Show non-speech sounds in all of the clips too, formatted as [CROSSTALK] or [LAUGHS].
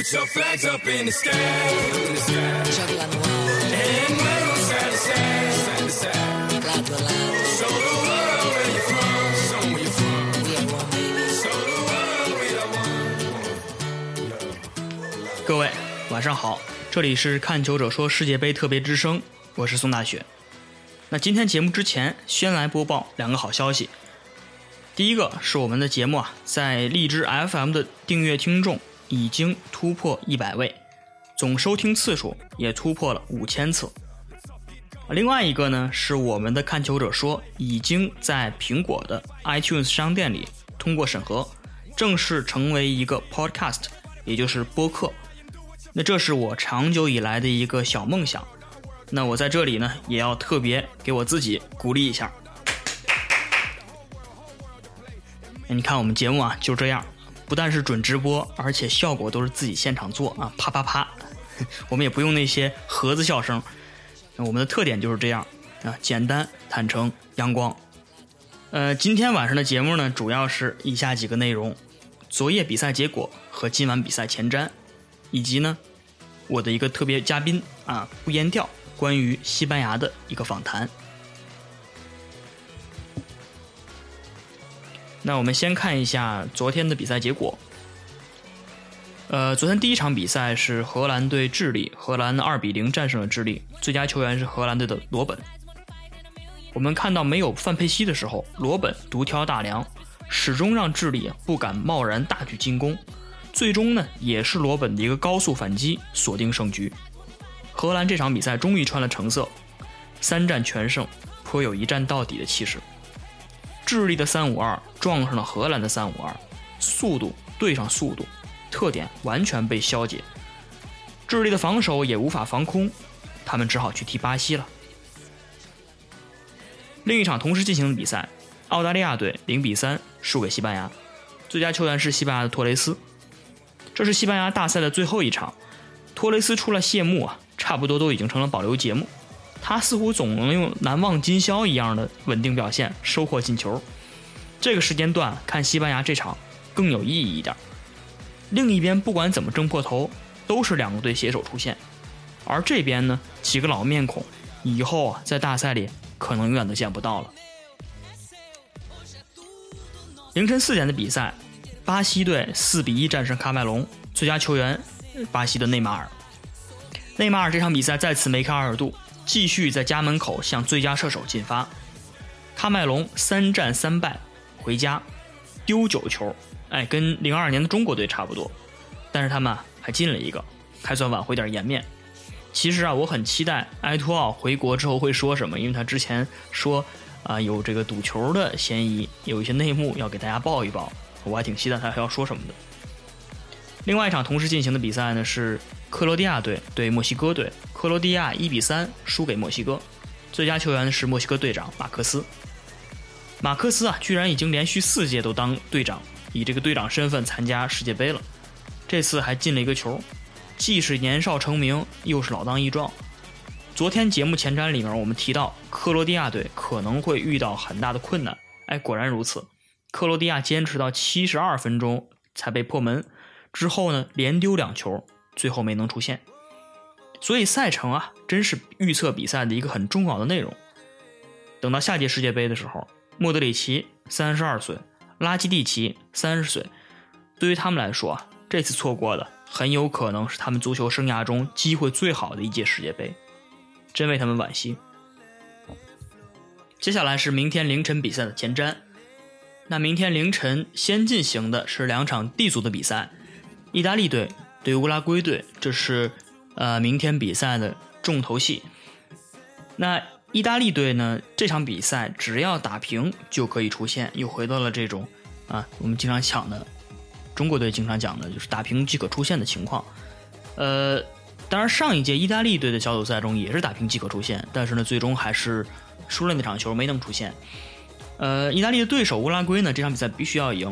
Put your flags up in the sky. And wave side to side, side to side. Show the world where you're from, show 'em where you're from. Show the world we are one. 各位晚上好，这里是看球者说世界杯特别之声，我是宋大雪。那今天节目之前，先来播报两个好消息。第一个是我们的节目啊，在荔枝 FM 的订阅听众已经突破一百位，总收听次数也突破了五千次。另外一个呢，是我们的看球者说已经在苹果的 iTunes 商店里通过审核，正式成为一个 Podcast，也就是播客。那这是我长久以来的一个小梦想。那我在这里呢，也要特别给我自己鼓励一下。你看我们节目啊，就这样，不但是准直播，而且效果都是自己现场做啊，啪啪啪，[LAUGHS] 我们也不用那些盒子笑声。我们的特点就是这样啊，简单、坦诚、阳光。呃，今天晚上的节目呢，主要是以下几个内容：昨夜比赛结果和今晚比赛前瞻，以及呢，我的一个特别嘉宾啊，不言调关于西班牙的一个访谈。那我们先看一下昨天的比赛结果。呃，昨天第一场比赛是荷兰对智利，荷兰二比零战胜了智利，最佳球员是荷兰队的罗本。我们看到没有范佩西的时候，罗本独挑大梁，始终让智利不敢贸然大举进攻。最终呢，也是罗本的一个高速反击锁定胜局。荷兰这场比赛终于穿了橙色，三战全胜，颇有一战到底的气势。智利的三五二撞上了荷兰的三五二，速度对上速度，特点完全被消解。智利的防守也无法防空，他们只好去踢巴西了。另一场同时进行的比赛，澳大利亚队零比三输给西班牙，最佳球员是西班牙的托雷斯。这是西班牙大赛的最后一场，托雷斯出了谢幕啊，差不多都已经成了保留节目。他似乎总能用难忘今宵一样的稳定表现收获进球。这个时间段看西班牙这场更有意义一点。另一边不管怎么争破头，都是两个队携手出现，而这边呢几个老面孔，以后啊在大赛里可能永远都见不到了。凌晨四点的比赛，巴西队四比一战胜喀麦隆，最佳球员巴西的内马尔。内马尔这场比赛再次梅开二度。继续在家门口向最佳射手进发。喀麦隆三战三败，回家丢九球，哎，跟零二年的中国队差不多。但是他们还进了一个，还算挽回点颜面。其实啊，我很期待埃托奥回国之后会说什么，因为他之前说啊有这个赌球的嫌疑，有一些内幕要给大家报一报，我还挺期待他还要说什么的。另外一场同时进行的比赛呢是克罗地亚队对墨西哥队，克罗地亚一比三输给墨西哥，最佳球员是墨西哥队长马克思。马克思啊，居然已经连续四届都当队长，以这个队长身份参加世界杯了，这次还进了一个球，既是年少成名，又是老当益壮。昨天节目前瞻里面我们提到克罗地亚队可能会遇到很大的困难，哎，果然如此，克罗地亚坚持到七十二分钟才被破门。之后呢，连丢两球，最后没能出现。所以赛程啊，真是预测比赛的一个很重要的内容。等到下届世界杯的时候，莫德里奇三十二岁，拉基蒂奇三十岁，对于他们来说，这次错过的很有可能是他们足球生涯中机会最好的一届世界杯，真为他们惋惜。接下来是明天凌晨比赛的前瞻。那明天凌晨先进行的是两场 D 组的比赛。意大利队对乌拉圭队，这是呃明天比赛的重头戏。那意大利队呢？这场比赛只要打平就可以出线，又回到了这种啊我们经常讲的中国队经常讲的就是打平即可出线的情况。呃，当然上一届意大利队的小组赛中也是打平即可出线，但是呢最终还是输了那场球，没能出线。呃，意大利的对手乌拉圭呢，这场比赛必须要赢。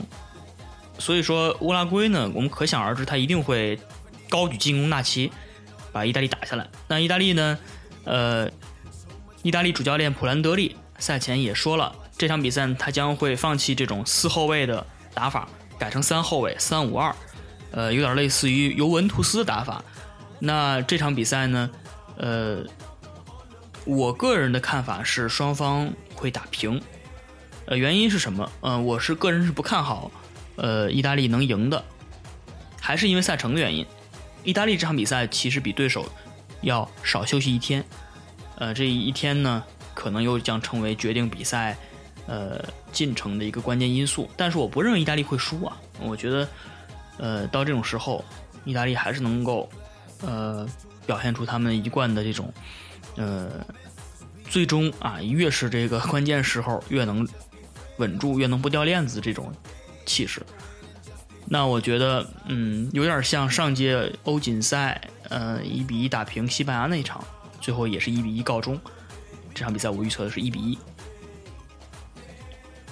所以说乌拉圭呢，我们可想而知，他一定会高举进攻大旗，把意大利打下来。那意大利呢？呃，意大利主教练普兰德利赛前也说了，这场比赛他将会放弃这种四后卫的打法，改成三后卫三五二。呃，有点类似于尤文图斯的打法。那这场比赛呢，呃，我个人的看法是双方会打平。呃，原因是什么？嗯、我是个人是不看好，呃，意大利能赢的，还是因为赛程的原因。意大利这场比赛其实比对手要少休息一天，呃，这一天呢，可能又将成为决定比赛呃进程的一个关键因素。但是我不认为意大利会输啊，我觉得，呃，到这种时候，意大利还是能够呃表现出他们一贯的这种呃，最终啊，越是这个关键时候越能稳住，越能不掉链子这种气势。那我觉得，嗯，有点像上届欧锦赛，呃，一比一打平西班牙那一场，最后也是一比一告终。这场比赛我预测的是一比一。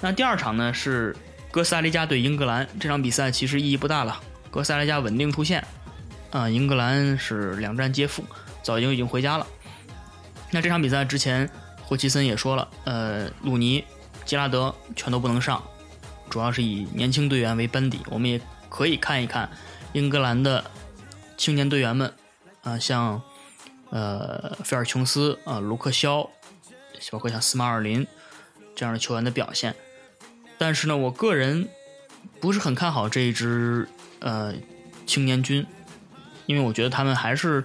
那第二场呢是哥斯达黎加对英格兰，这场比赛其实意义不大了，哥斯达黎加稳定出线，啊、英格兰是两战皆负，早就已经回家了。那这场比赛之前，霍奇森也说了，呃，鲁尼、吉拉德全都不能上，主要是以年轻队员为班底。我们也可以看一看英格兰的青年队员们，啊、像呃菲尔琼斯啊、卢克肖，包括像斯马尔林这样的球员的表现。但是呢，我个人不是很看好这一支呃青年军，因为我觉得他们还是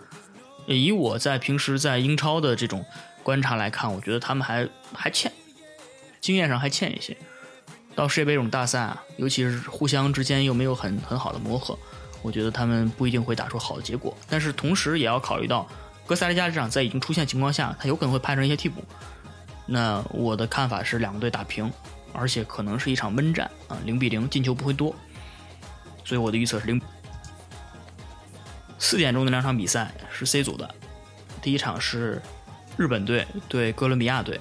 以我在平时在英超的这种观察来看，我觉得他们还还欠经验上还欠一些。到世界杯这种大赛啊，尤其是互相之间又没有很很好的磨合，我觉得他们不一定会打出好的结果。但是同时也要考虑到，哥斯达黎加这场在已经出现情况下，他有可能会派上一些替补。那我的看法是两个队打平，而且可能是一场闷战啊，零比零，进球不会多。所以我的预测是零。四点钟的两场比赛是 C 组的，第一场是日本队对哥伦比亚队。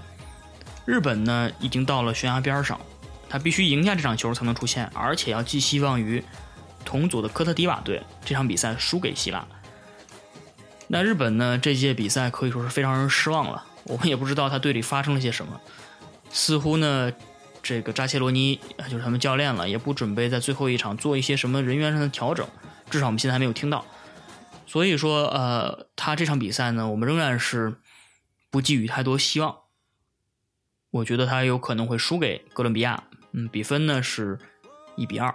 日本呢已经到了悬崖边上，他必须赢下这场球才能出线，而且要寄希望于同组的科特迪瓦队。这场比赛输给希腊。那日本呢这届比赛可以说是非常让人失望了，我们也不知道他队里发生了些什么，似乎呢。这个扎切罗尼就是他们教练了，也不准备在最后一场做一些什么人员上的调整，至少我们现在还没有听到。所以说，呃，他这场比赛呢，我们仍然是不寄予太多希望。我觉得他有可能会输给哥伦比亚，嗯，比分呢是一比二。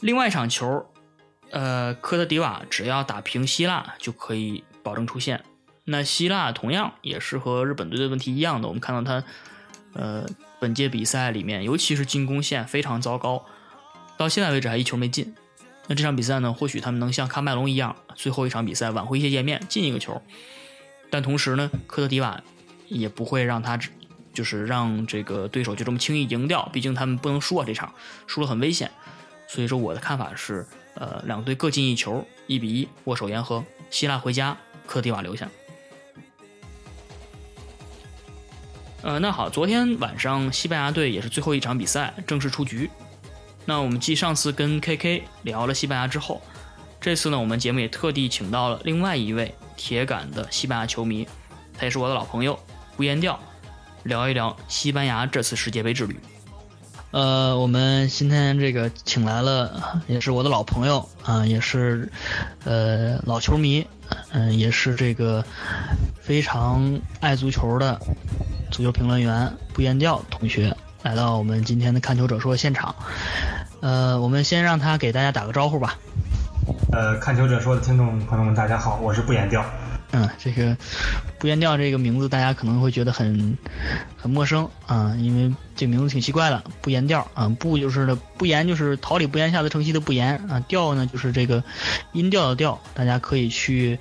另外一场球，呃，科特迪瓦只要打平希腊就可以保证出线。那希腊同样也是和日本队的问题一样的，我们看到他，呃，本届比赛里面，尤其是进攻线非常糟糕，到现在为止还一球没进。那这场比赛呢，或许他们能像喀麦隆一样，最后一场比赛挽回一些颜面，进一个球。但同时呢，科特迪瓦也不会让他只就是让这个对手就这么轻易赢掉，毕竟他们不能输啊，这场输了很危险。所以说我的看法是，呃，两队各进一球，一比一，握手言和，希腊回家，科迪瓦留下。呃，那好，昨天晚上西班牙队也是最后一场比赛正式出局。那我们继上次跟 KK 聊了西班牙之后，这次呢，我们节目也特地请到了另外一位铁杆的西班牙球迷，他也是我的老朋友不言调，聊一聊西班牙这次世界杯之旅。呃，我们今天这个请来了，也是我的老朋友啊、也是呃老球迷，嗯、也是这个非常爱足球的足球评论员不言调同学，来到我们今天的看球者说现场。呃，我们先让他给大家打个招呼吧。呃，看球者说的听众朋友们，大家好，我是不言调。嗯，这个不言调这个名字，大家可能会觉得很很陌生啊，因为这名字挺奇怪的。不言调啊，不就是的不言，就是桃李不言，下自成蹊的不言啊。调呢，就是这个音调的调，大家可以去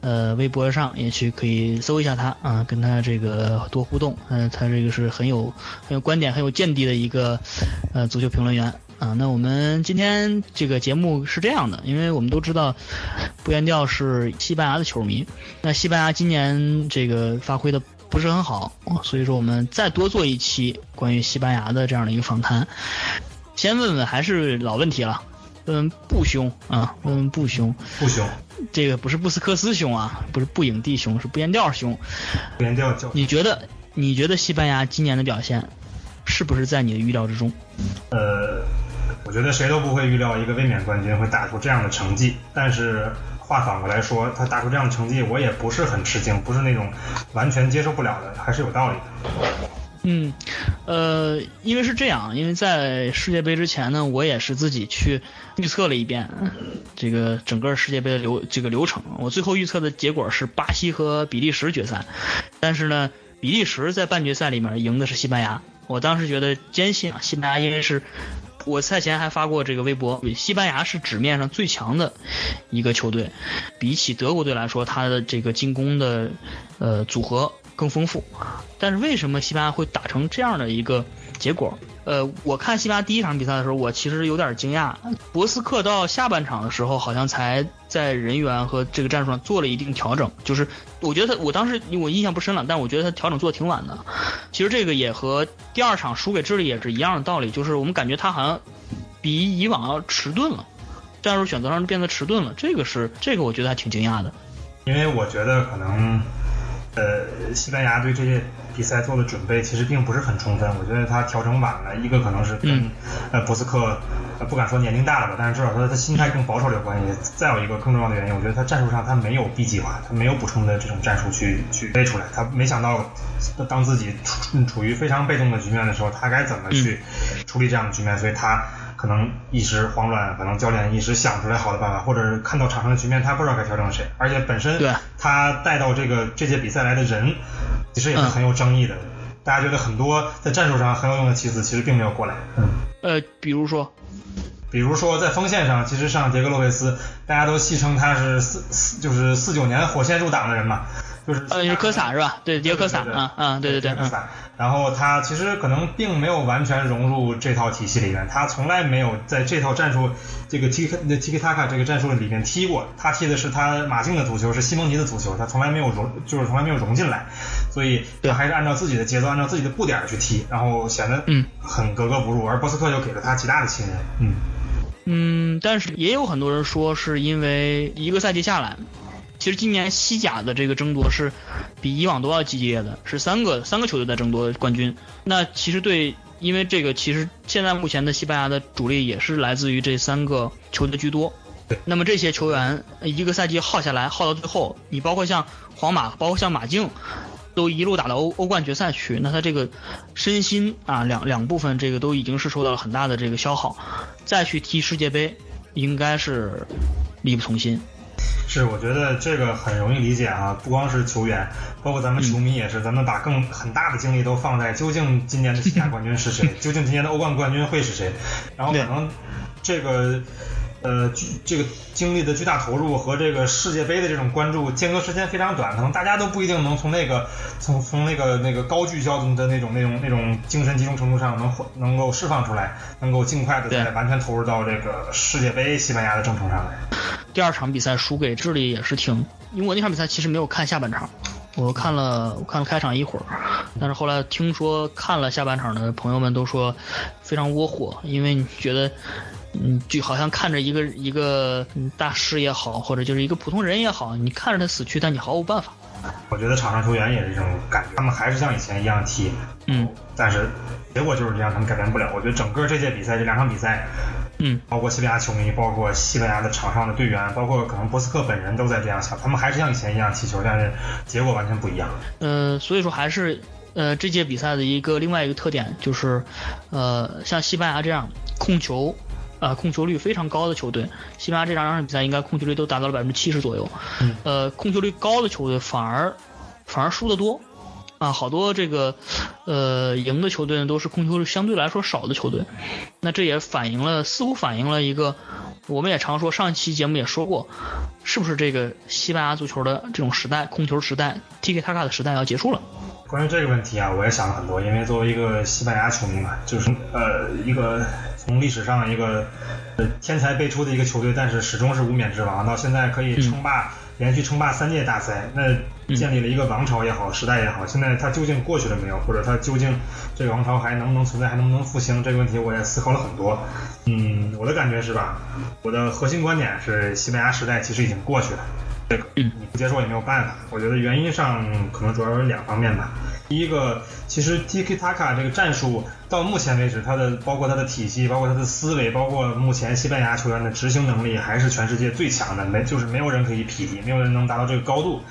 呃微博上也去可以搜一下他啊，跟他这个多互动。嗯、他这个是很有很有观点、很有见地的一个呃足球评论员。啊，那我们今天这个节目是这样的，因为我们都知道，不言调是西班牙的球迷，那西班牙今年这个发挥的不是很好，所以说我们再多做一期关于西班牙的这样的一个访谈。先问问还是老问题了，问问布兄啊，问问布兄，不凶，这个不是布斯克斯兄啊，不是布影帝兄，是不言调兄。不言调教你觉得你觉得西班牙今年的表现是不是在你的预料之中？呃，我我觉得谁都不会预料一个卫冕冠军会打出这样的成绩，但是话反过来说，他打出这样的成绩，我也不是很吃惊，不是那种完全接受不了的，还是有道理的。嗯，呃，因为是这样，因为在世界杯之前呢，我也是自己去预测了一遍这个整个世界杯的流这个流程。我最后预测的结果是巴西和比利时决赛，但是呢，比利时在半决赛里面赢的是西班牙。我当时觉得坚信啊，西班牙因为是。我赛前还发过这个微博，西班牙是纸面上最强的一个球队，比起德国队来说，他的这个进攻的呃组合更丰富。但是为什么西班牙会打成这样的一个结果？呃，我看西班牙第一场比赛的时候，我其实有点惊讶。博斯克到下半场的时候，好像才在人员和这个战术上做了一定调整。就是我觉得他，我当时我印象不深了，但我觉得他调整做的挺晚的。其实这个也和第二场输给智利也是一样的道理，就是我们感觉他好像比以往要迟钝了，战术选择上变得迟钝了。这个是这个，我觉得还挺惊讶的。因为我觉得可能。呃，西班牙对这些比赛做的准备其实并不是很充分，我觉得他调整晚了，一个可能是跟呃博斯克呃不敢说年龄大了吧，但是至少他他心态更保守有关系。再有一个更重要的原因，我觉得他战术上他没有 B 计划，他没有补充的这种战术去去背出来，他没想到当自己处处于非常被动的局面的时候，他该怎么去处理这样的局面，所以他。可能一时慌乱，可能教练一时想出来好的办法，或者是看到场上的局面，他不知道该调整谁。而且本身他带到这个这届比赛来的人，其实也是很有争议的。大家觉得很多在战术上很有用的棋子，其实并没有过来。嗯，呃，比如说，比如说在锋线上，其实上杰克洛佩斯，大家都戏称他是四四就是四九年火线入党的人嘛。就是呃，是科萨是吧？对，杰科萨啊啊，对对对，科萨。然后他其实可能并没有完全融入这套体系里面，他从来没有在这套战术这个 T K T K Taka 这个战术里面踢过。他踢的是他马竞的足球，是西蒙尼的足球，他从来没有融，就是从来没有融进来。所以他还是按照自己的节奏，按照自己的步点去踢，然后显得嗯很格格不入。而波斯克又给了他极大的信任，嗯嗯，但是也有很多人说是因为一个赛季下来。其实今年西甲的这个争夺是比以往都要激烈的，是三个三个球队在争夺冠军。那其实对，因为这个其实现在目前的西班牙的主力也是来自于这三个球队居多。那么这些球员一个赛季耗下来，耗到最后，你包括像皇马，包括像马竞，都一路打到欧欧冠决赛去，那他这个身心啊两两部分这个都已经是受到了很大的这个消耗，再去踢世界杯，应该是力不从心。是，我觉得这个很容易理解啊，不光是球员，包括咱们球迷也是，咱们把更很大的精力都放在究竟今年的西甲冠军是谁，[LAUGHS] 究竟今年的欧冠冠军会是谁，然后可能这个。呃，巨这个经历的巨大投入和这个世界杯的这种关注间隔时间非常短，可能大家都不一定能从那个从从那个那个高聚焦的那种那种那种精神集中程度上能能够释放出来，能够尽快的再完全投入到这个世界杯西班牙的征程上来。第二场比赛输给智利也是挺，因为我那场比赛其实没有看下半场，我看了我看了开场一会儿，但是后来听说看了下半场的朋友们都说非常窝火，因为你觉得。嗯，就好像看着一个一个大师也好，或者就是一个普通人也好，你看着他死去，但你毫无办法。我觉得场上球员也是这种感觉，他们还是像以前一样踢，嗯，但是结果就是这样，他们改变不了。我觉得整个这届比赛这两场比赛，嗯，包括西班牙球迷，包括西班牙的场上的队员，包括可能博斯克本人都在这样想，他们还是像以前一样踢球，但是结果完全不一样。呃，所以说还是呃这届比赛的一个另外一个特点就是，呃，像西班牙这样控球。啊，控球率非常高的球队，西班牙这两场比赛应该控球率都达到了百分之七十左右。嗯，呃，控球率高的球队反而反而输得多。啊，好多这个呃赢的球队呢都是控球相对来说少的球队。那这也反映了，似乎反映了一个，我们也常说，上一期节目也说过，是不是这个西班牙足球的这种时代，控球时代，Tiki Taka 的时代要结束了？关于这个问题啊，我也想了很多，因为作为一个西班牙球迷嘛，就是呃一个。从历史上一个呃天才辈出的一个球队，但是始终是无冕之王，到现在可以称霸，连续称霸三届大赛，那建立了一个王朝也好，时代也好，现在它究竟过去了没有，或者它究竟这个王朝还能不能存在，还能不能复兴？这个问题我也思考了很多。嗯，我的感觉是吧，我的核心观点是西班牙时代其实已经过去了。这个你不接受也没有办法。我觉得原因上可能主要有两方面吧。第一个，其实 Tiki Taka 这个战术到目前为止，它的包括它的体系，包括它的思维，包括目前西班牙球员的执行能力，还是全世界最强的，没就是没有人可以匹敌，没有人能达到这个高度。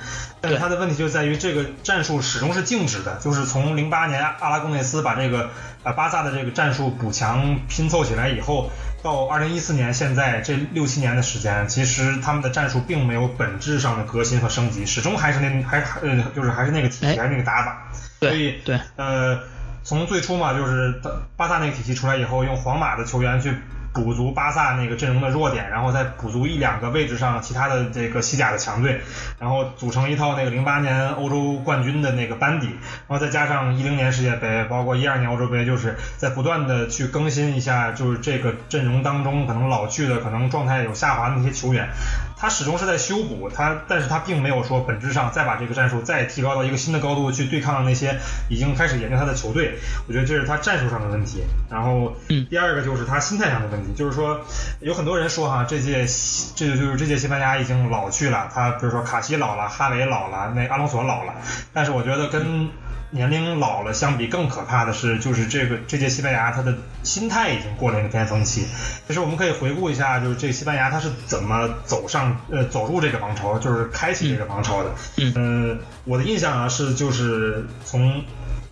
但是他的问题就在于这个战术始终是静止的，就是从零八年阿拉贡内斯把这个呃巴萨的这个战术补强拼凑起来以后。到二零一四年，现在这六七年的时间，其实他们的战术并没有本质上的革新和升级，始终还是那还呃就是还是那个体系，还是那个打法。所以对呃，从最初嘛，就是巴萨那个体系出来以后，用皇马的球员去。补足巴萨那个阵容的弱点，然后再补足一两个位置上其他的这个西甲的强队，然后组成一套那个零八年欧洲冠军的那个班底，然后再加上一零年世界杯，包括一二年欧洲杯，就是在不断的去更新一下，就是这个阵容当中可能老去的、可能状态有下滑的那些球员。他始终是在修补他，但是他并没有说本质上再把这个战术再提高到一个新的高度去对抗那些已经开始研究他的球队。我觉得这是他战术上的问题。然后，第二个就是他心态上的问题，就是说有很多人说哈，这届这就就是这届西班牙已经老去了。他比如说卡西老了，哈维老了，那阿隆索老了。但是我觉得跟年龄老了相比更可怕的是，就是这个这届西班牙他的心态已经过了一个巅峰期。其实我们可以回顾一下，就是这西班牙他是怎么走上呃走入这个王朝，就是开启这个王朝的。嗯，我的印象啊是就是从。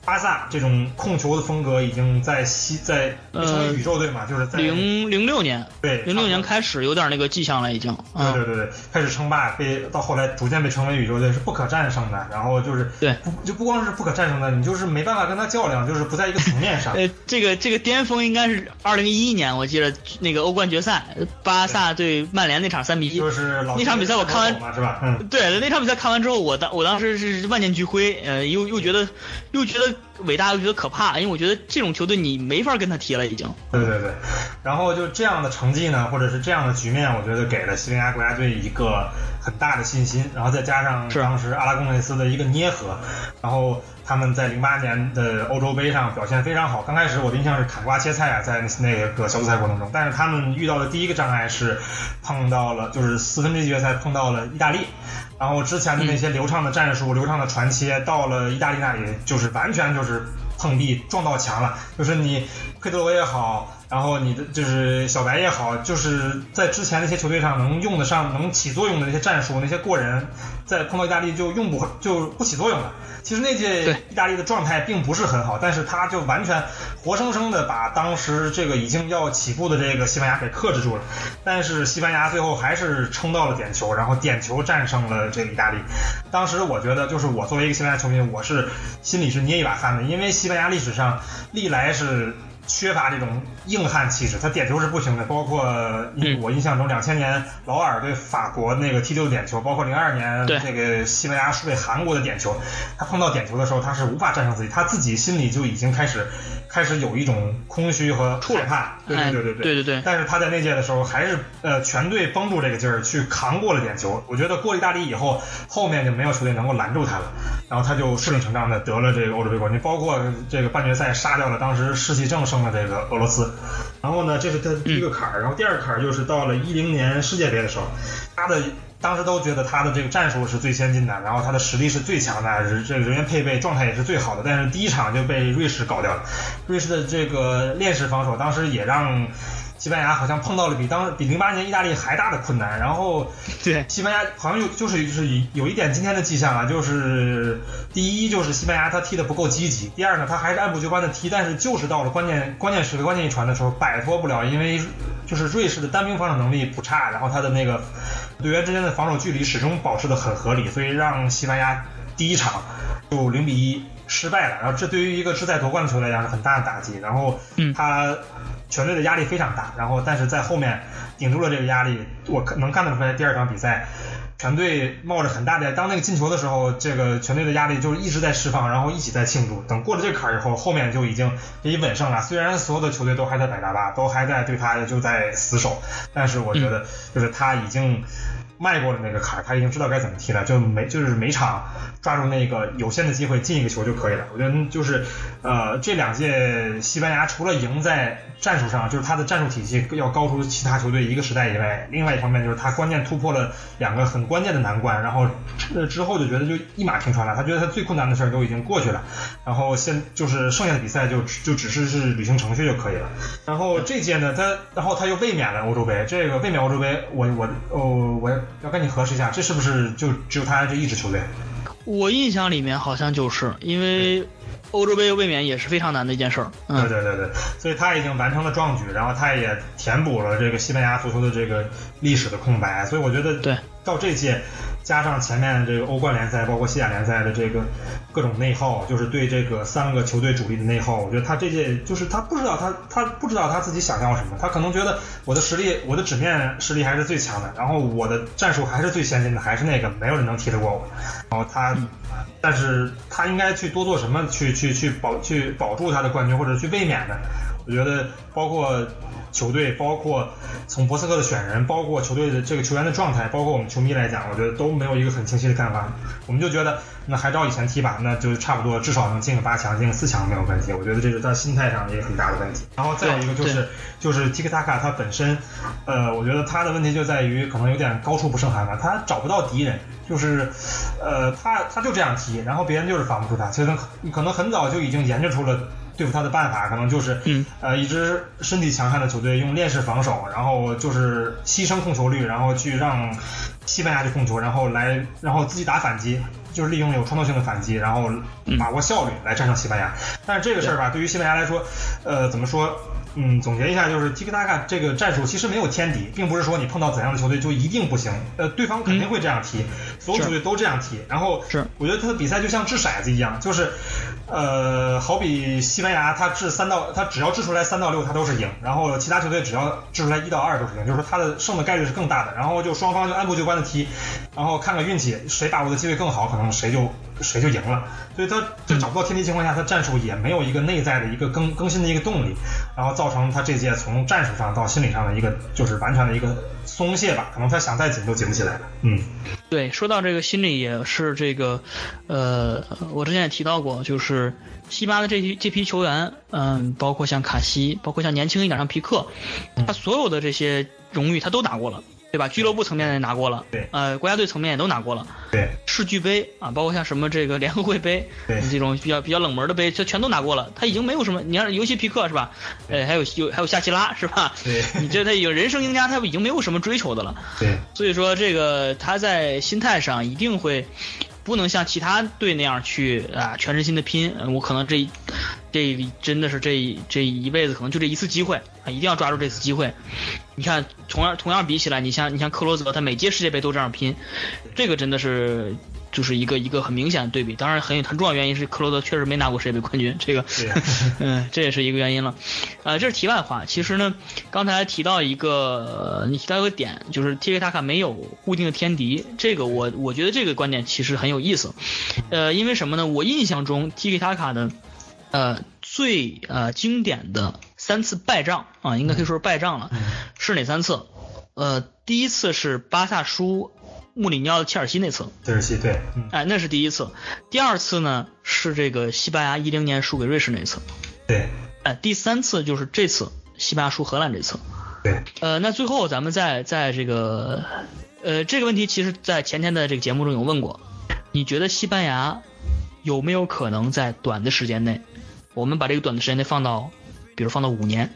巴萨这种控球的风格已经在西在成为宇宙队嘛，就是在零零六年，对，零六年开始有点那个迹象了，已经。对对对对，开始称霸，被到后来逐渐被称为宇宙队，是不可战胜的。然后就是对，不就不光是不可战胜的，你就是没办法跟他较量，就是不在一个层面上。[LAUGHS] 呃，这个这个巅峰应该是二零一一年，我记得那个欧冠决赛，巴萨对曼联那场三比一，就是那场比赛我看完是吧？嗯，对，那场比赛看完之后，我当我当时是万念俱灰，呃，又又觉得又觉得。伟大又觉得可怕，因为我觉得这种球队你没法跟他踢了，已经。对对对，然后就这样的成绩呢，或者是这样的局面，我觉得给了西班牙国家队一个很大的信心，然后再加上当时阿拉贡内斯的一个捏合，然后他们在零八年的欧洲杯上表现非常好。刚开始我的印象是砍瓜切菜啊，在那个小组赛过程中，但是他们遇到的第一个障碍是碰到了，就是四分之一决赛碰到了意大利。然后之前的那些流畅的战术、流畅的传切，到了意大利那里就是完全就是碰壁撞到墙了。就是你佩德罗也好，然后你的就是小白也好，就是在之前那些球队上能用得上、能起作用的那些战术、那些过人，在碰到意大利就用不就不起作用了。其实那届意大利的状态并不是很好，但是他就完全活生生的把当时这个已经要起步的这个西班牙给克制住了。但是西班牙最后还是撑到了点球，然后点球战胜了这个意大利。当时我觉得，就是我作为一个西班牙球迷，我是心里是捏一把汗的，因为西班牙历史上历来是。缺乏这种硬汉气质，他点球是不行的。包括我印象中，两千年劳尔对法国那个踢丢的点球，包括零二年这个西班牙输给韩国的点球，他碰到点球的时候，他是无法战胜自己，他自己心里就已经开始开始有一种空虚和害怕。对对对对对对对。但是他在那届的时候，还是呃全队绷住这个劲儿去扛过了点球。我觉得过意大利以后，后面就没有球队能够拦住他了，然后他就顺理成章的得了这个欧洲杯冠军。包括这个半决赛杀掉了当时士气正盛的。这个俄罗斯，然后呢，这是他第一个坎儿，然后第二个坎儿就是到了一零年世界杯的时候，他的当时都觉得他的这个战术是最先进的，然后他的实力是最强的，人这人员配备状态也是最好的，但是第一场就被瑞士搞掉了，瑞士的这个链式防守当时也让。西班牙好像碰到了比当比零八年意大利还大的困难，然后 [LAUGHS] 对西班牙好像有就是就是有一点今天的迹象啊，就是第一就是西班牙他踢的不够积极，第二呢他还是按部就班的踢，但是就是到了关键关键时刻关键一传的时候摆脱不了，因为就是瑞士的单兵防守能力不差，然后他的那个队员之间的防守距离始终保持的很合理，所以让西班牙第一场就零比一失败了，然后这对于一个志在夺冠的球队来讲是很大的打击，然后他。全队的压力非常大，然后但是在后面顶住了这个压力，我能看得出来，第二场比赛全队冒着很大的，当那个进球的时候，这个全队的压力就一直在释放，然后一起在庆祝。等过了这坎儿以后，后面就已经可以稳胜了。虽然所有的球队都还在摆大巴，都还在对他就在死守，但是我觉得就是他已经。迈过了那个坎儿，他已经知道该怎么踢了，就每就是每场抓住那个有限的机会进一个球就可以了。我觉得就是呃这两届西班牙除了赢在战术上，就是他的战术体系要高出其他球队一个时代以外，另外一方面就是他关键突破了两个很关键的难关，然后呃之后就觉得就一马平川了。他觉得他最困难的事儿都已经过去了，然后现就是剩下的比赛就就只是是履行程序就可以了。然后这届呢，他然后他又卫冕了欧洲杯，这个卫冕欧洲杯，我我哦我要跟你核实一下，这是不是就只有他这一支球队？我印象里面好像就是因为欧洲杯卫冕也是非常难的一件事儿。嗯对嗯，对对对，所以他已经完成了壮举，然后他也填补了这个西班牙足球的这个历史的空白，所以我觉得对到这届加上前面这个欧冠联赛，包括西甲联赛的这个各种内耗，就是对这个三个球队主力的内耗，我觉得他这届就是他不知道他他不知道他自己想要什么，他可能觉得我的实力我的纸面实力还是最强的，然后我的战术还是最先进的，还是那个没有人能踢得过我，然后他。但是他应该去多做什么，去去去保去保住他的冠军，或者去卫冕的。我觉得包括球队，包括从博斯克的选人，包括球队的这个球员的状态，包括我们球迷来讲，我觉得都没有一个很清晰的看法。我们就觉得那还照以前踢吧，那就差不多，至少能进个八强，进个四强没有问题。我觉得这是他心态上一个很大的问题。然后再有一个就是就是 Tiki Taka 他本身，呃，我觉得他的问题就在于可能有点高处不胜寒吧，他找不到敌人，就是，呃，他他就这样踢，然后别人就是防不住他，其实可可能很早就已经研究出了。对付他的办法可能就是，嗯呃，一支身体强悍的球队用链式防守，然后就是牺牲控球率，然后去让西班牙去控球，然后来，然后自己打反击，就是利用有创造性的反击，然后把握效率来战胜西班牙。但是这个事儿吧，对于西班牙来说，呃，怎么说？嗯，总结一下就是 Tiki Taka 这个战术其实没有天敌，并不是说你碰到怎样的球队就一定不行，呃，对方肯定会这样踢，所有球队都这样踢。然后是我觉得他的比赛就像掷骰子一样，就是，呃，好比西班牙，他掷三到，他只要掷出来三到六，他都是赢。然后其他球队只要掷出来一到二都是赢，就是说他的胜的概率是更大的。然后就双方就按部就班的踢，然后看看运气，谁把握的机会更好，可能谁就谁就赢了。所以他在找不到天敌情况下，他战术也没有一个内在的一个更更新的一个动力，然后造成他这届从战术上到心理上的一个就是完全的一个松懈吧。可能他想再紧都紧不起来了。嗯。对，说到这个心理也是这个，呃，我之前也提到过，就是西巴的这批这批球员，嗯，包括像卡西，包括像年轻一点像皮克，他所有的这些荣誉他都拿过了。对吧？俱乐部层面也拿过了，对呃，国家队层面也都拿过了，对世俱杯啊，包括像什么这个联合会杯，对这种比较比较冷门的杯，这全都拿过了。他已经没有什么，你看尤其皮克是吧？呃，还有有还有夏奇拉是吧？对你这他有人生赢家，他已经没有什么追求的了。对所以说，这个他在心态上一定会不能像其他队那样去啊全身心的拼。我可能这这真的是这这一辈子可能就这一次机会啊，一定要抓住这次机会。你看，同样同样比起来，你像你像克罗泽，他每届世界杯都这样拼，这个真的是。就是一个一个很明显的对比，当然很很重要原因是克罗德确实没拿过世界杯冠军，这个 [LAUGHS] 嗯，这也是一个原因了。呃，这是题外话。其实呢，刚才提到一个，呃你提到一个点，就是 Tiki Taka 没有固定的天敌，这个我我觉得这个观点其实很有意思。呃，因为什么呢？我印象中 Tiki Taka 的呃最呃经典的三次败仗啊，应该可以说是败仗了，是哪三次？呃，第一次是巴萨输穆里尼奥的切尔西那次，切尔西对，嗯。哎，那是第一次。第二次呢是这个西班牙一零年输给瑞士那次，对。哎，第三次就是这次西班牙输荷兰这次。对。呃，那最后咱们在在这个呃这个问题，其实在前天的这个节目中有问过，你觉得西班牙有没有可能在短的时间内，我们把这个短的时间内放到，比如放到五年，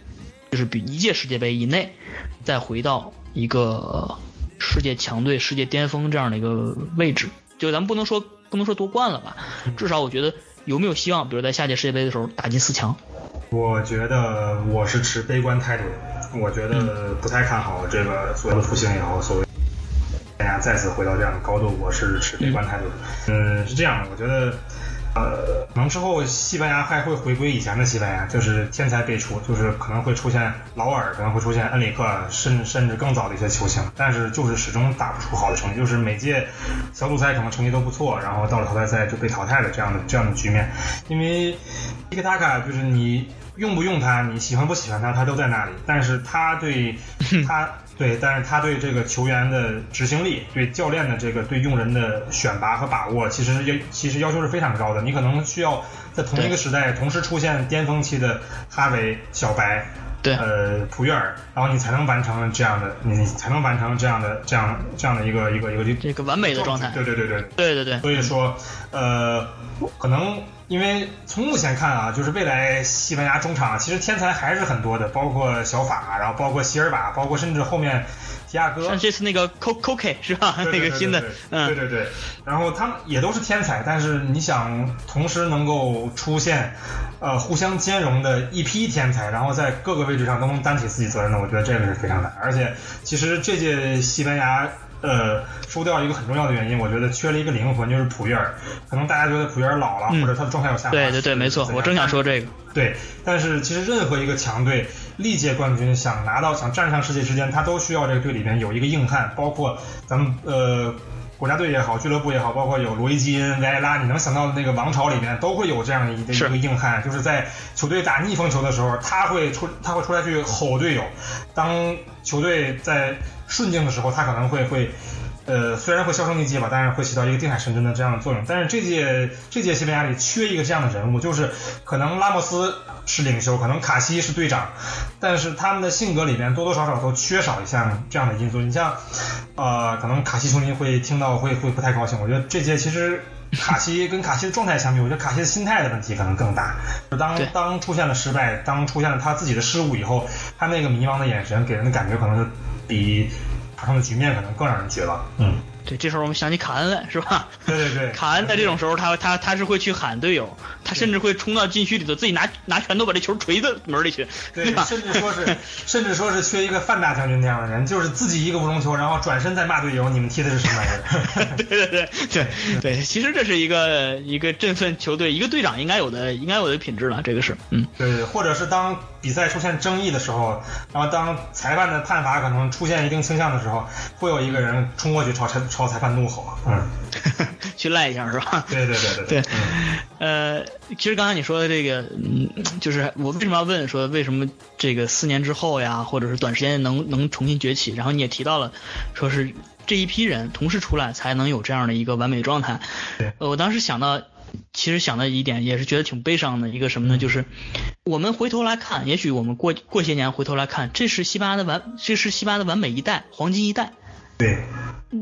就是比一届世界杯以内，再回到一个世界强队、世界巅峰这样的一个位置？就咱们不能说不能说夺冠了吧，至少我觉得有没有希望，比如在下届世界杯的时候打进四强？我觉得我是持悲观态度的，我觉得不太看好这个所谓的复兴也好，所谓大家再次回到这样的高度，我是持悲观态度的。嗯，是这样的，我觉得。呃，可能之后西班牙还会回归以前的西班牙，就是天才辈出，就是可能会出现劳尔，可能会出现恩里克，甚至甚至更早的一些球星，但是就是始终打不出好的成绩，就是每届小组赛可能成绩都不错，然后到了淘汰赛就被淘汰了这样的这样的局面。因为伊克塔卡就是你用不用他，你喜欢不喜欢他，他都在那里，但是他对 [LAUGHS] 他对，但是他对这个球员的执行力，对教练的这个对用人的选拔和把握，其实要其实要求是非常高的。你可能需要在同一个时代同时出现巅峰期的哈维、小白，对呃，普约尔，然后你才能完成这样的，你你才能完成这样的这样这样的一个一个一个这个完美的状态。对对对对对对对。所以说，呃，可能因为从目前看啊，就是未来西班牙中场其实天才还是很多的，包括小法，然后包括席尔瓦，包括甚至后面迪亚哥，像这次那个 Co Coke 是吧？那个新的，嗯，对对对，然后他们也都是天才，但是你想同时能够出现，呃，互相兼容的一批天才，然后在各个位置上都能担起自己责任的，我觉得这个是非常难。而且其实这届西班牙。呃，输掉一个很重要的原因，我觉得缺了一个灵魂，就是普约尔。可能大家觉得普约尔老了，嗯或者他的状态有下滑。对对对，没错，我正想说这个。对，但是其实任何一个强队历届冠军想拿到想站上世界之巅，他都需要这个队里面有一个硬汉，包括咱们呃国家队也好，俱乐部也好，包括有罗伊基恩、维埃拉，你能想到的那个王朝里面都会有这样一的一是个硬汉，就是在球队打逆风球的时候，他会出他会出来去吼队友，当球队在顺境的时候，他可能会会。呃，虽然会销声匿迹吧，但是会起到一个定海神针的这样的作用。但是这届这届西班牙里缺一个这样的人物，就是可能拉莫斯是领袖，可能卡西是队长，但是他们的性格里面多多少少都缺少一项这样的因素。你像，呃，可能卡西球迷会听到会会不太高兴。我觉得这届其实卡西跟卡西的状态相比，我觉得卡西的心态的问题可能更大。就当当出现了失败，当出现了他自己的失误以后，他那个迷茫的眼神给人的感觉可能就比普通的局面可能更让人绝望。嗯，对，这时候我们想起卡恩来，是吧？对对对，[LAUGHS] 卡恩在这种时候，他他他是会去喊队友，他甚至会冲到禁区里头，自己拿拿拳头把这球锤到门里去，对，吧？甚至说是，甚至说是缺一个范大将军那样的人，就是自己一个乌龙球，然后转身再骂队友，你们踢的是什么玩意儿？对对对对 [LAUGHS] 对，其实这是一个一个振奋球队一个队长应该有的应该有的品质了，这个是，嗯，对，或者是当比赛出现争议的时候，然后当裁判的判罚可能出现一定倾向的时候，会有一个人冲过去朝裁朝裁判怒吼。嗯，[LAUGHS] 去赖一下是吧？对对对对对，呃，其实刚才你说的这个，嗯，就是我为什么要问说为什么这个四年之后呀，或者是短时间能能重新崛起？然后你也提到了，说是这一批人同时出来才能有这样的一个完美状态。对呃，我当时想到，其实想到一点也是觉得挺悲伤的一个什么呢？就是我们回头来看，也许我们过过些年回头来看，这是西班牙的完，这是西班牙的完美一代，黄金一代。对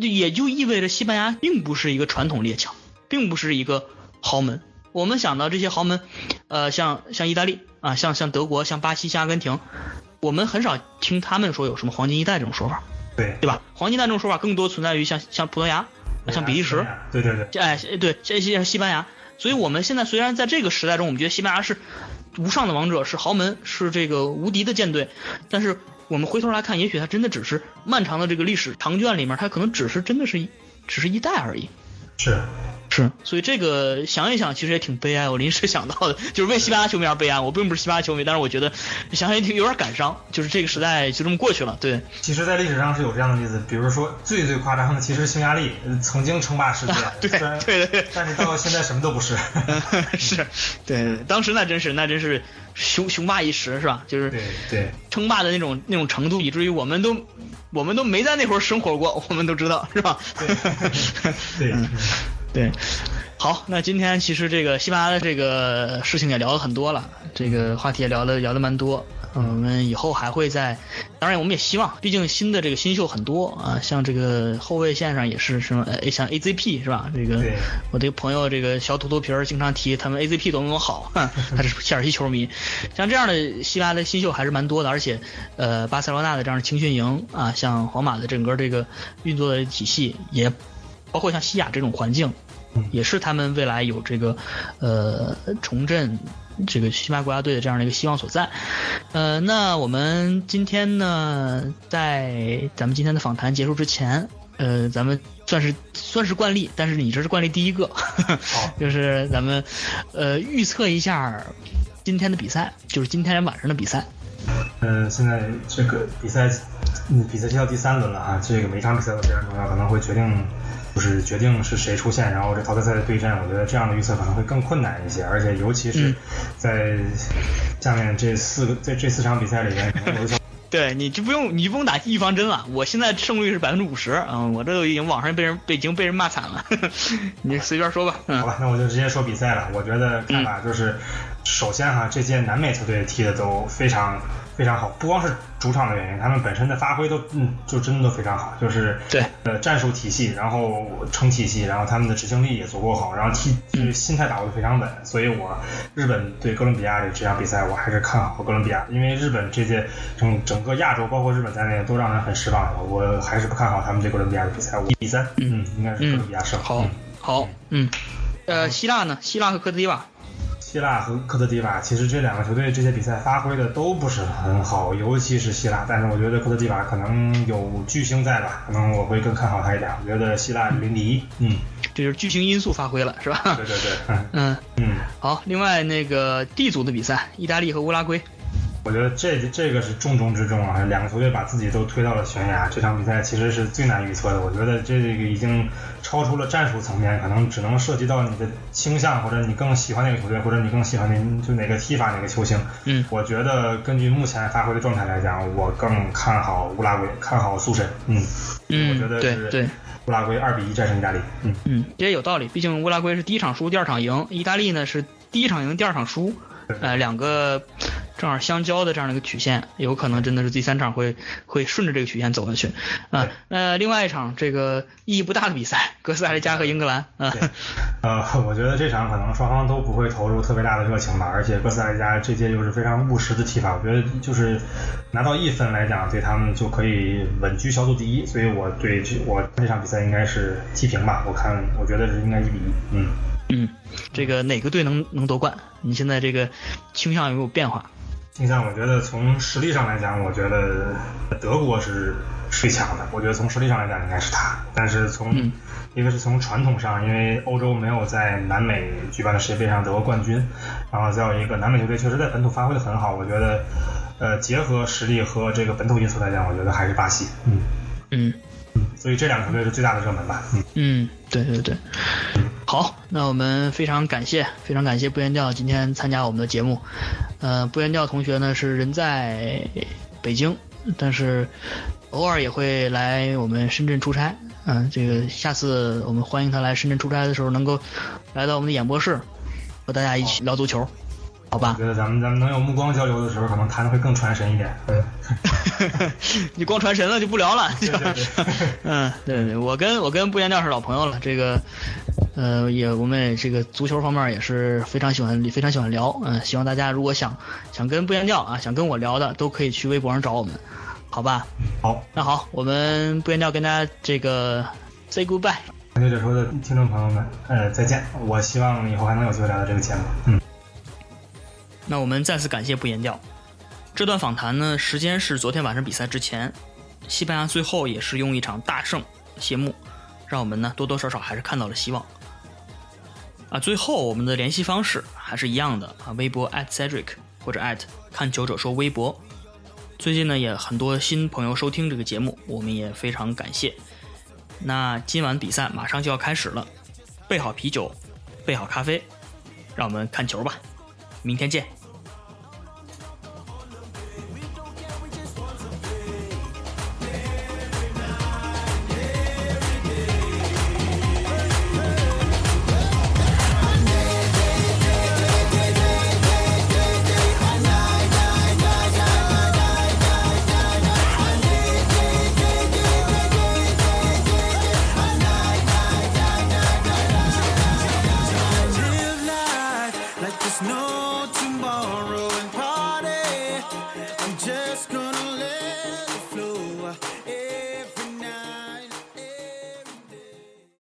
也就意味着西班牙并不是一个传统列强，并不是一个豪门。我们想到这些豪门，呃，像像意大利啊，像像德国、像巴西、像阿根廷，我们很少听他们说有什么黄金一代这种说法，对对吧？黄金一代这种说法更多存在于像像葡萄牙、像比利时，对对对哎，对，这些西班牙。所以我们现在虽然在这个时代中，我们觉得西班牙是无上的王者，是豪门，是这个无敌的舰队，但是我们回头来看，也许它真的只是漫长的这个历史长卷里面，它可能只是真的是一只是一代而已。是。是，所以这个想一想，其实也挺悲哀。我临时想到的，就是为西班牙球迷而悲哀。我并不是西班牙球迷，但是我觉得想想也挺有点感伤。就是这个时代就这么过去了，对。其实，在历史上是有这样的例子，比如说最最夸张的，其实匈牙利呃曾经称霸世界，对对对对但是到现在什么都不是。[LAUGHS] [LAUGHS] 是，对对对，当时那真是那真是雄雄霸一时，是吧？就是对对称霸的那种那种程度，以至于我们都我们都没在那会儿生活过，我们都知道，是吧？对嗯 [LAUGHS] 对，好，那今天其实这个西班牙的这个事情也聊了很多了，这个话题也聊了聊的蛮多。嗯，我们以后还会在，当然我们也希望，毕竟新的这个新秀很多啊，像这个后卫线上也是什么，呃，像 AZP 是吧？这个我这个朋友这个小土豆皮儿经常提他们 AZP 多么多么好，哼 [LAUGHS] 他是切尔西球迷。像这样的西班牙的新秀还是蛮多的，而且呃，巴塞罗那的这样的青训营啊，像皇马的整个这个运作的体系也。包括像西亚这种环境，也是他们未来有这个呃重振这个西班牙国家队的这样的一个希望所在。呃，那我们今天呢，在咱们今天的访谈结束之前，呃，咱们算是算是惯例，但是你这是惯例第一个，[LAUGHS] 就是咱们呃预测一下今天的比赛，就是今天晚上的比赛。嗯，现在这个比赛，嗯，比赛进到第三轮了啊，这个每场比赛都非常重要，可能会决定，就是决定是谁出现，然后这淘汰赛的对阵，我觉得这样的预测可能会更困难一些，而且尤其是嗯在下面这四个在这四场比赛里面，可能有一些对，你就不用你就不用打预防针了。我现在胜率是百分之五十，嗯，我这都已经网上被人被已经被人骂惨了。[LAUGHS] 你随便说吧，嗯好吧，那我就直接说比赛了。我觉得看法就是，首先哈，这届南美球队踢的都非常非常好，不光是主场的原因，他们本身的发挥都嗯，就真的都非常好，就是对。呃战术体系，然后成体系，然后他们的执行力也足够好，然后踢就是心态把握的非常稳，所以我日本对哥伦比亚的这场比赛，我还是看好哥伦比亚，因为日本这届整整个亚洲，包括日本在内，都让人很失望，我还是不看好他们对哥伦比亚的比赛，我一比三，嗯，应该是哥伦比亚胜，好嗯。好，嗯，呃，希腊呢？希腊和科特迪瓦，希腊和科特迪瓦，其实这两个球队这些比赛发挥的都不是很好，尤其是希腊。但是我觉得科特迪瓦可能有巨星在吧，可能我会更看好他一点。我觉得希腊零比一，嗯，这就是巨星因素发挥了，是吧？对对对，[LAUGHS] 嗯嗯，嗯，好。另外那个 D 组的比赛，意大利和乌拉圭，我觉得这这个是重中之重啊，两个球队把自己都推到了悬崖。这场比赛其实是最难预测的，我觉得这个已经超出了战术层面，可能只能涉及到你的倾向，或者你更喜欢哪个球队，或者你更喜欢哪就哪个踢法哪个球星。嗯我觉得根据目前发挥的状态来讲，我更看好乌拉圭，看好苏神。嗯，嗯我觉得是对对乌拉圭二比一战胜意大利。嗯，嗯，这也有道理。毕竟乌拉圭是第一场输，第二场赢；意大利呢是第一场赢，第二场输，对 [LAUGHS] 呃，两个正好相交的这样的一个曲线，有可能真的是第三场会会顺着这个曲线走下去。啊、对那另外一场这个意义不大的比赛，哥斯达黎加和英格兰，啊、对呃，[LAUGHS] 我觉得这场可能双方都不会投入特别大的热情吧，而且哥斯达黎加这届又是非常务实的踢法，我觉得就是拿到一分来讲，对他们就可以稳居小组第一，所以我对这我这场比赛应该是踢平吧，我看我觉得是应该一比一，嗯。嗯，这个哪个队能能夺冠？你现在这个倾向有没有变化？倾向，我觉得从实力上来讲，我觉得德国是最强的。我觉得从实力上来讲，应该是他。但是从、嗯一个是从传统上，因为欧洲没有在南美举办的世界杯上得过冠军，然后再有一个南美球队确实在本土发挥的很好。我觉得，呃，结合实力和这个本土因素来讲，我觉得还是巴西。嗯，嗯所以这两个球队是最大的热门吧。嗯，嗯，对对对。好，那我们非常感谢，非常感谢不言调今天参加我们的节目。呃，不言调同学呢是人在北京，但是偶尔也会来我们深圳出差。嗯、这个下次我们欢迎他来深圳出差的时候，能够来到我们的演播室，和大家一起聊足球，好吧我？觉得咱们咱们能有目光交流的时候，可能谈的会更传神一点。嗯，[LAUGHS] 你光传神了就不聊了，对对对 [LAUGHS] 嗯，对对对，我跟我跟不言教是老朋友了，这个，呃，也我们也这个足球方面也是非常喜欢非常喜欢聊，嗯，希望大家如果想想跟不言教啊，想跟我聊的，都可以去微博上找我们，好吧？好，那好，我们不言教跟大家这个 say goodbye，对者说的听众朋友们，呃，再见。我希望以后还能有机会来到这个节目。嗯。那我们再次感谢不言调。这段访谈呢，时间是昨天晚上比赛之前，西班牙最后也是用一场大胜谢幕，让我们呢多多少少还是看到了希望。啊，最后我们的联系方式还是一样的啊，微博 @cedric 或者看球者说微博。最近呢也很多新朋友收听这个节目，我们也非常感谢。那今晚比赛马上就要开始了，备好啤酒，备好咖啡，让我们看球吧。明天见。